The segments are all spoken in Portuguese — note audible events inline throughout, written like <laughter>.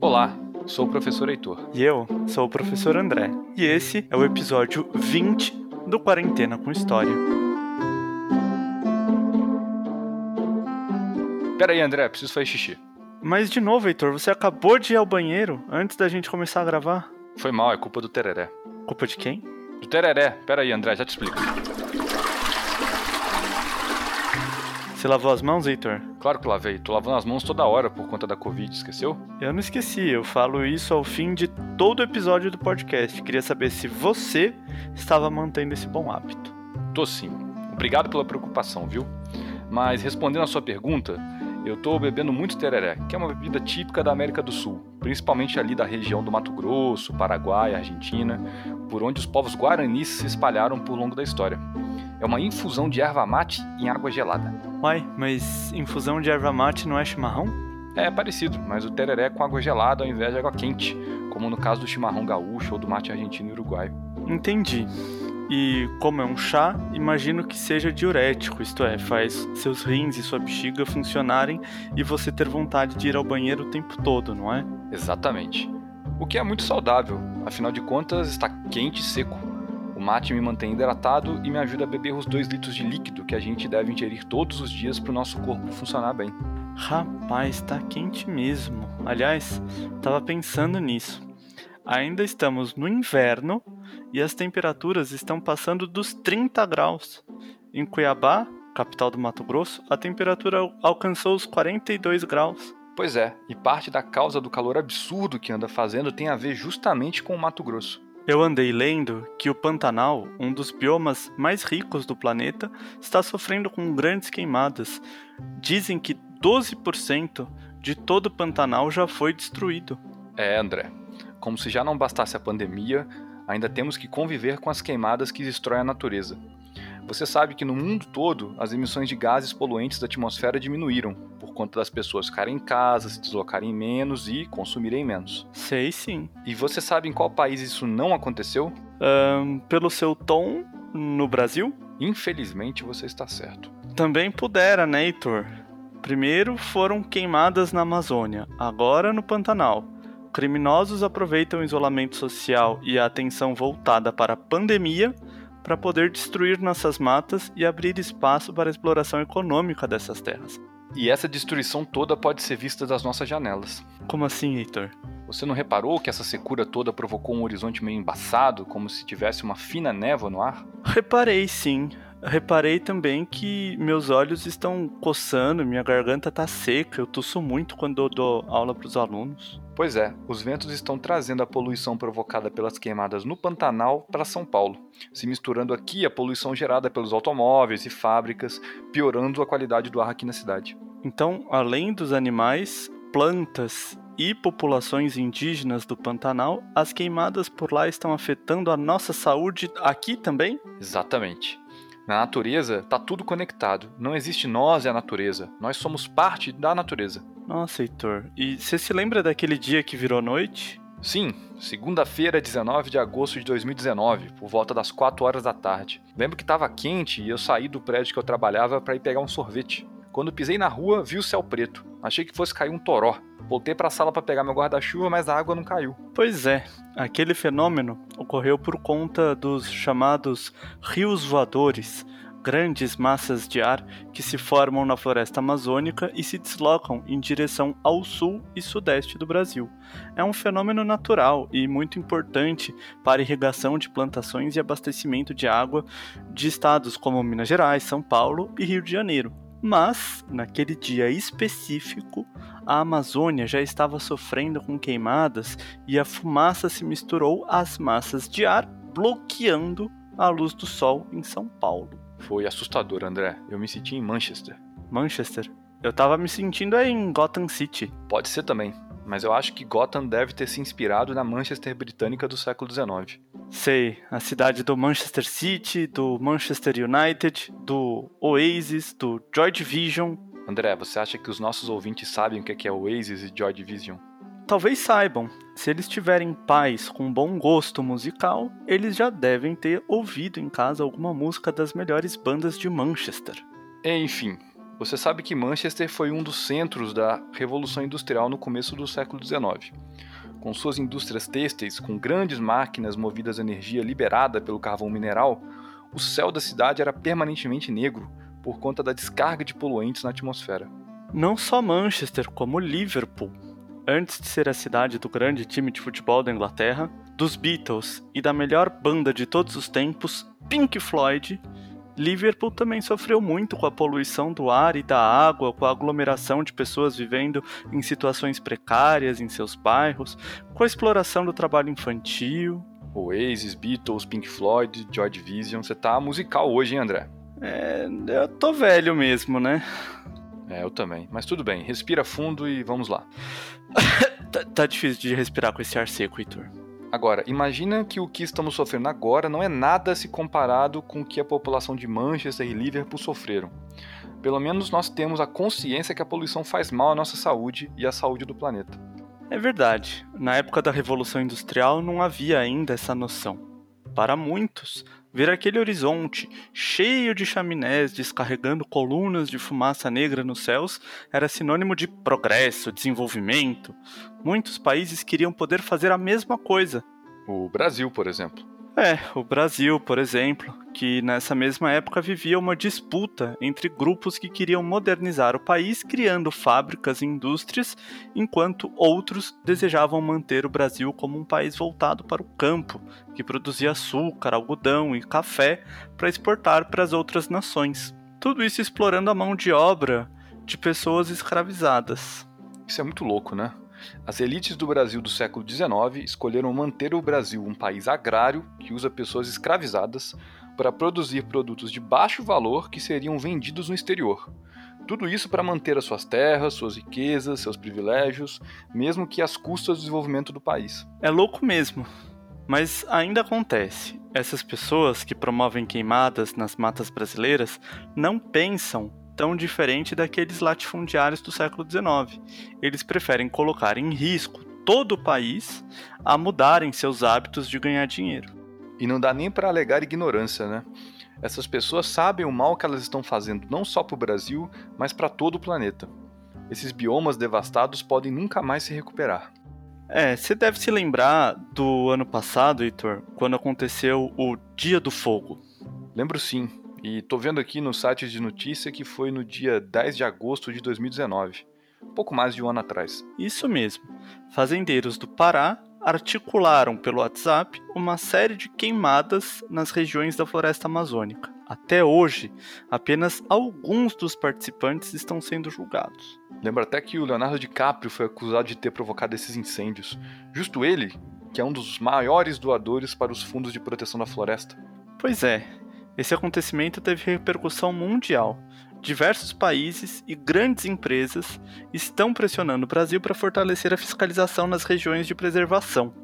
Olá, sou o professor Heitor. E eu sou o professor André. E esse é o episódio 20 do Quarentena com História. Pera aí, André, preciso fazer xixi. Mas de novo, Heitor, você acabou de ir ao banheiro antes da gente começar a gravar? Foi mal, é culpa do tereré. Culpa de quem? Do tereré. Pera aí, André, já te explico. Você lavou as mãos, Heitor? Claro que lavei. Tô lavando as mãos toda hora por conta da Covid, esqueceu? Eu não esqueci, eu falo isso ao fim de todo episódio do podcast. Queria saber se você estava mantendo esse bom hábito. Tô sim. Obrigado pela preocupação, viu? Mas respondendo a sua pergunta, eu tô bebendo muito tereré, que é uma bebida típica da América do Sul, principalmente ali da região do Mato Grosso, Paraguai, Argentina, por onde os povos guaranis se espalharam por longo da história. É uma infusão de erva mate em água gelada. Uai, mas infusão de erva mate não é chimarrão? É parecido, mas o tereré é com água gelada ao invés de água quente, como no caso do chimarrão gaúcho ou do mate argentino e uruguaio. Entendi. E como é um chá, imagino que seja diurético, isto é, faz seus rins e sua bexiga funcionarem e você ter vontade de ir ao banheiro o tempo todo, não é? Exatamente. O que é muito saudável, afinal de contas está quente e seco. O mate me mantém hidratado e me ajuda a beber os 2 litros de líquido que a gente deve ingerir todos os dias para o nosso corpo funcionar bem. Rapaz, tá quente mesmo. Aliás, tava pensando nisso. Ainda estamos no inverno e as temperaturas estão passando dos 30 graus. Em Cuiabá, capital do Mato Grosso, a temperatura alcançou os 42 graus. Pois é, e parte da causa do calor absurdo que anda fazendo tem a ver justamente com o Mato Grosso. Eu andei lendo que o Pantanal, um dos biomas mais ricos do planeta, está sofrendo com grandes queimadas. Dizem que 12% de todo o Pantanal já foi destruído. É, André. Como se já não bastasse a pandemia, ainda temos que conviver com as queimadas que destroem a natureza. Você sabe que no mundo todo as emissões de gases poluentes da atmosfera diminuíram, por conta das pessoas ficarem em casa, se deslocarem menos e consumirem menos. Sei sim. E você sabe em qual país isso não aconteceu? Um, pelo seu tom, no Brasil? Infelizmente você está certo. Também pudera, né, Heitor? Primeiro foram queimadas na Amazônia, agora no Pantanal. Criminosos aproveitam o isolamento social e a atenção voltada para a pandemia para poder destruir nossas matas e abrir espaço para a exploração econômica dessas terras. E essa destruição toda pode ser vista das nossas janelas. Como assim, Heitor? Você não reparou que essa secura toda provocou um horizonte meio embaçado, como se tivesse uma fina névoa no ar? Reparei sim. Reparei também que meus olhos estão coçando, minha garganta tá seca, eu tosso muito quando eu dou aula para os alunos. Pois é, os ventos estão trazendo a poluição provocada pelas queimadas no Pantanal para São Paulo, se misturando aqui a poluição gerada pelos automóveis e fábricas, piorando a qualidade do ar aqui na cidade. Então, além dos animais, plantas e populações indígenas do Pantanal, as queimadas por lá estão afetando a nossa saúde aqui também? Exatamente. Na natureza, tá tudo conectado. Não existe nós e a natureza. Nós somos parte da natureza. Nossa, Heitor. E você se lembra daquele dia que virou noite? Sim, segunda-feira, 19 de agosto de 2019, por volta das 4 horas da tarde. Lembro que estava quente e eu saí do prédio que eu trabalhava para ir pegar um sorvete. Quando pisei na rua, vi o céu preto. Achei que fosse cair um toró. Voltei para a sala para pegar meu guarda-chuva, mas a água não caiu. Pois é, aquele fenômeno ocorreu por conta dos chamados rios voadores, grandes massas de ar que se formam na floresta amazônica e se deslocam em direção ao sul e sudeste do Brasil. É um fenômeno natural e muito importante para irrigação de plantações e abastecimento de água de estados como Minas Gerais, São Paulo e Rio de Janeiro. Mas, naquele dia específico, a Amazônia já estava sofrendo com queimadas e a fumaça se misturou às massas de ar, bloqueando a luz do sol em São Paulo. Foi assustador, André. Eu me senti em Manchester. Manchester? Eu tava me sentindo aí em Gotham City. Pode ser também, mas eu acho que Gotham deve ter se inspirado na Manchester britânica do século XIX. Sei, a cidade do Manchester City, do Manchester United, do Oasis, do Joy Division. André, você acha que os nossos ouvintes sabem o que é Oasis e Joy Division? Talvez saibam. Se eles tiverem pais com bom gosto musical, eles já devem ter ouvido em casa alguma música das melhores bandas de Manchester. Enfim, Você sabe que Manchester foi um dos centros da Revolução Industrial no começo do século XIX. Com suas indústrias têxteis, com grandes máquinas movidas a energia liberada pelo carvão mineral, o céu da cidade era permanentemente negro por conta da descarga de poluentes na atmosfera. Não só Manchester, como Liverpool. Antes de ser a cidade do grande time de futebol da Inglaterra, dos Beatles e da melhor banda de todos os tempos, Pink Floyd, Liverpool também sofreu muito com a poluição do ar e da água, com a aglomeração de pessoas vivendo em situações precárias em seus bairros, com a exploração do trabalho infantil. Oasis, Beatles, Pink Floyd, Joy Division, você tá musical hoje, hein, André? É, eu tô velho mesmo, né? É, eu também. Mas tudo bem, respira fundo e vamos lá. <coughs> tá, tá difícil de respirar com esse ar seco, Heitor. Agora, imagina que o que estamos sofrendo agora não é nada se comparado com o que a população de Manchester e Liverpool sofreram. Pelo menos nós temos a consciência que a poluição faz mal à nossa saúde e à saúde do planeta. É verdade. Na época da Revolução Industrial não havia ainda essa noção. Para muitos, ver aquele horizonte cheio de chaminés descarregando colunas de fumaça negra nos céus era sinônimo de progresso, desenvolvimento. Muitos países queriam poder fazer a mesma coisa. O Brasil, por exemplo. É, o Brasil, por exemplo, que nessa mesma época vivia uma disputa entre grupos que queriam modernizar o país criando fábricas e indústrias, enquanto outros desejavam manter o Brasil como um país voltado para o campo, que produzia açúcar, algodão e café para exportar para as outras nações. Tudo isso explorando a mão de obra de pessoas escravizadas. Isso é muito louco, né? As elites do Brasil do século XIX escolheram manter o Brasil um país agrário que usa pessoas escravizadas para produzir produtos de baixo valor que seriam vendidos no exterior. Tudo isso para manter as suas terras, suas riquezas, seus privilégios, mesmo que às custas do desenvolvimento do país. É louco mesmo. Mas ainda acontece. Essas pessoas que promovem queimadas nas matas brasileiras não pensam tão diferente daqueles latifundiários do século XIX. Eles preferem colocar em risco todo o país a mudarem seus hábitos de ganhar dinheiro. E não dá nem para alegar ignorância, né? Essas pessoas sabem o mal que elas estão fazendo não só para o Brasil, mas para todo o planeta. Esses biomas devastados podem nunca mais se recuperar. É, você deve se lembrar do ano passado, Heitor, quando aconteceu o Dia do Fogo. Lembro sim. E tô vendo aqui no site de notícia que foi no dia 10 de agosto de 2019, pouco mais de um ano atrás. Isso mesmo. Fazendeiros do Pará articularam pelo WhatsApp uma série de queimadas nas regiões da floresta amazônica. Até hoje, apenas alguns dos participantes estão sendo julgados. Lembra até que o Leonardo DiCaprio foi acusado de ter provocado esses incêndios. Justo ele, que é um dos maiores doadores para os fundos de proteção da floresta. Pois é, esse acontecimento teve repercussão mundial. Diversos países e grandes empresas estão pressionando o Brasil para fortalecer a fiscalização nas regiões de preservação.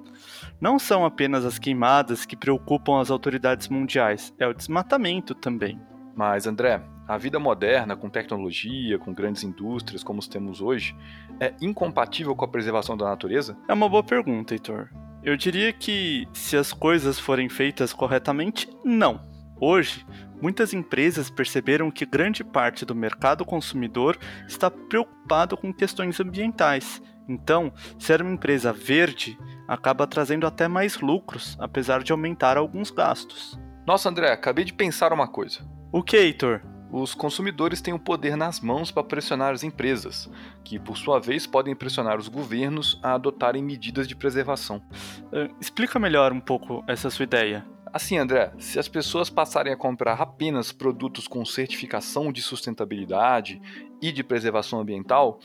Não são apenas as queimadas que preocupam as autoridades mundiais, é o desmatamento também. Mas, André, a vida moderna, com tecnologia, com grandes indústrias como os temos hoje, é incompatível com a preservação da natureza? É uma boa pergunta, Heitor. Eu diria que, se as coisas forem feitas corretamente, não. Hoje, muitas empresas perceberam que grande parte do mercado consumidor está preocupado com questões ambientais. Então, ser uma empresa verde acaba trazendo até mais lucros, apesar de aumentar alguns gastos. Nossa, André, acabei de pensar uma coisa. O que, Heitor? Os consumidores têm o poder nas mãos para pressionar as empresas, que por sua vez podem pressionar os governos a adotarem medidas de preservação. Uh, explica melhor um pouco essa sua ideia. Assim, André, se as pessoas passarem a comprar apenas produtos com certificação de sustentabilidade e de preservação ambiental,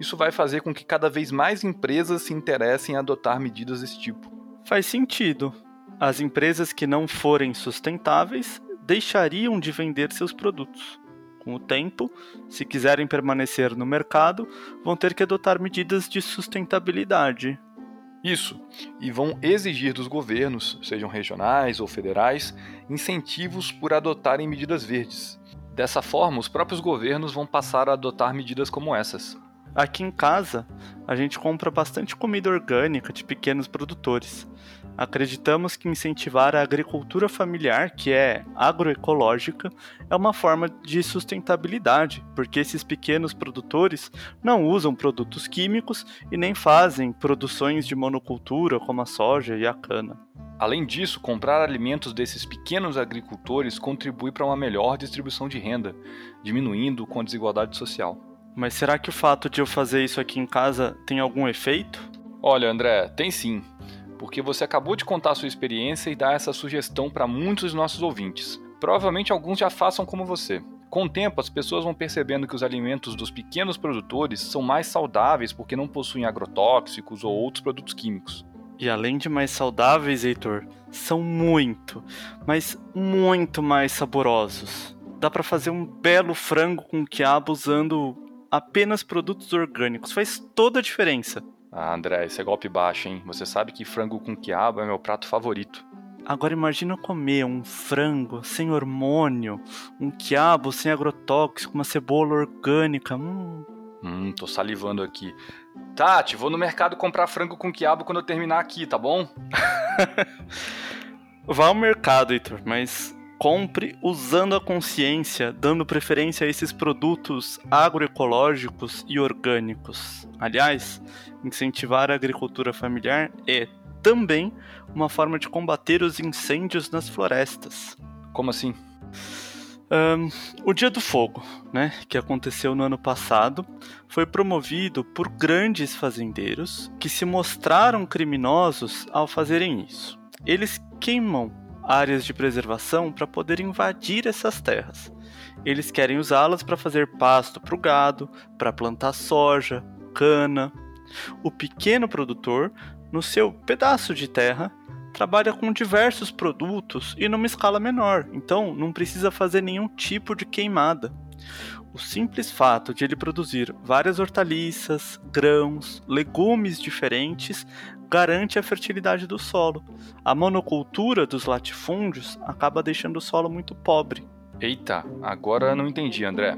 isso vai fazer com que cada vez mais empresas se interessem em adotar medidas desse tipo. Faz sentido. As empresas que não forem sustentáveis deixariam de vender seus produtos. Com o tempo, se quiserem permanecer no mercado, vão ter que adotar medidas de sustentabilidade, isso, e vão exigir dos governos, sejam regionais ou federais, incentivos por adotarem medidas verdes. Dessa forma, os próprios governos vão passar a adotar medidas como essas. Aqui em casa, a gente compra bastante comida orgânica de pequenos produtores. Acreditamos que incentivar a agricultura familiar, que é agroecológica, é uma forma de sustentabilidade, porque esses pequenos produtores não usam produtos químicos e nem fazem produções de monocultura como a soja e a cana. Além disso, comprar alimentos desses pequenos agricultores contribui para uma melhor distribuição de renda, diminuindo com a desigualdade social. Mas será que o fato de eu fazer isso aqui em casa tem algum efeito? Olha, André, tem sim porque você acabou de contar a sua experiência e dar essa sugestão para muitos dos nossos ouvintes. Provavelmente alguns já façam como você. Com o tempo, as pessoas vão percebendo que os alimentos dos pequenos produtores são mais saudáveis porque não possuem agrotóxicos ou outros produtos químicos. E além de mais saudáveis, Heitor, são muito, mas muito mais saborosos. Dá para fazer um belo frango com quiabo usando apenas produtos orgânicos. Faz toda a diferença. Ah, André, esse é golpe baixo, hein? Você sabe que frango com quiabo é meu prato favorito. Agora imagina comer um frango sem hormônio, um quiabo sem agrotóxico, uma cebola orgânica. Hum. Hum, tô salivando aqui. Tati, vou no mercado comprar frango com quiabo quando eu terminar aqui, tá bom? <laughs> Vá ao mercado, Heitor, mas compre usando a consciência, dando preferência a esses produtos agroecológicos e orgânicos. Aliás, incentivar a agricultura familiar é também uma forma de combater os incêndios nas florestas. Como assim? Um, o Dia do Fogo, né, que aconteceu no ano passado, foi promovido por grandes fazendeiros que se mostraram criminosos ao fazerem isso. Eles queimam áreas de preservação para poder invadir essas terras. Eles querem usá-las para fazer pasto para o gado, para plantar soja, cana. O pequeno produtor, no seu pedaço de terra, trabalha com diversos produtos e numa escala menor, então não precisa fazer nenhum tipo de queimada. O simples fato de ele produzir várias hortaliças, grãos, legumes diferentes garante a fertilidade do solo. A monocultura dos latifúndios acaba deixando o solo muito pobre. Eita, agora não entendi, André.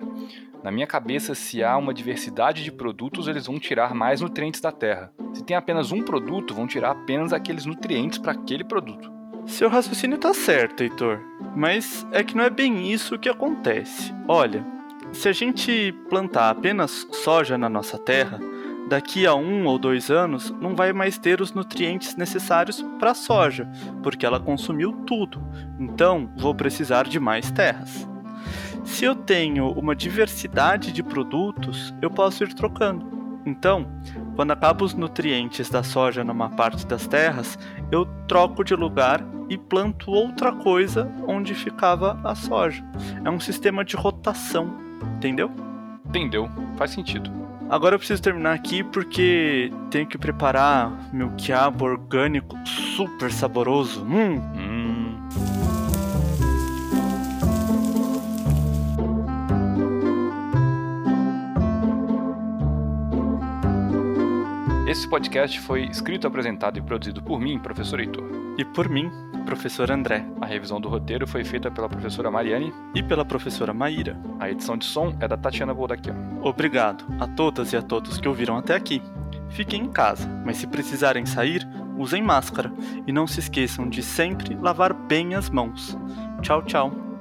Na minha cabeça, se há uma diversidade de produtos, eles vão tirar mais nutrientes da terra. Se tem apenas um produto, vão tirar apenas aqueles nutrientes para aquele produto. Seu raciocínio está certo, Heitor. Mas é que não é bem isso que acontece. Olha, se a gente plantar apenas soja na nossa terra, daqui a um ou dois anos não vai mais ter os nutrientes necessários para a soja, porque ela consumiu tudo. Então vou precisar de mais terras. Se eu tenho uma diversidade de produtos, eu posso ir trocando. Então, quando acabam os nutrientes da soja numa parte das terras, eu troco de lugar e planto outra coisa onde ficava a soja. É um sistema de rotação, entendeu? Entendeu, faz sentido. Agora eu preciso terminar aqui porque tenho que preparar meu quiabo orgânico super saboroso. Hum. hum. Esse podcast foi escrito, apresentado e produzido por mim, professor Heitor. E por mim, professor André. A revisão do roteiro foi feita pela professora Mariane e pela professora Maíra. A edição de som é da Tatiana Boldaquian. Obrigado a todas e a todos que ouviram até aqui. Fiquem em casa, mas se precisarem sair, usem máscara e não se esqueçam de sempre lavar bem as mãos. Tchau, tchau.